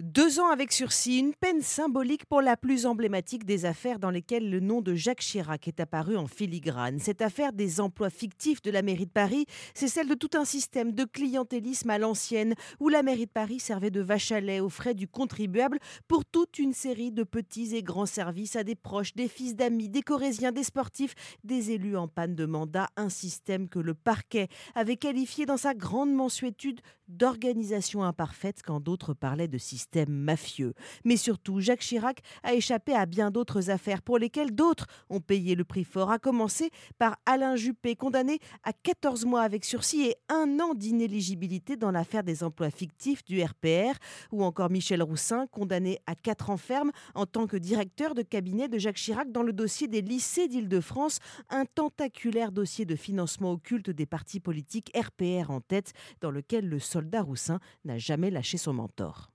Deux ans avec sursis, une peine symbolique pour la plus emblématique des affaires dans lesquelles le nom de Jacques Chirac est apparu en filigrane. Cette affaire des emplois fictifs de la mairie de Paris, c'est celle de tout un système de clientélisme à l'ancienne, où la mairie de Paris servait de vache à lait aux frais du contribuable pour toute une série de petits et grands services à des proches, des fils d'amis, des corésiens, des sportifs, des élus en panne de mandat, un système que le parquet avait qualifié dans sa grande mensuétude d'organisation imparfaite quand d'autres parlaient de système mafieux. Mais surtout, Jacques Chirac a échappé à bien d'autres affaires pour lesquelles d'autres ont payé le prix fort, à commencer par Alain Juppé, condamné à 14 mois avec sursis et un an d'inéligibilité dans l'affaire des emplois fictifs du RPR, ou encore Michel Roussin, condamné à 4 ans ferme en tant que directeur de cabinet de Jacques Chirac dans le dossier des lycées d'Île-de-France, un tentaculaire dossier de financement occulte des partis politiques RPR en tête, dans lequel le soldat Roussin n'a jamais lâché son mentor.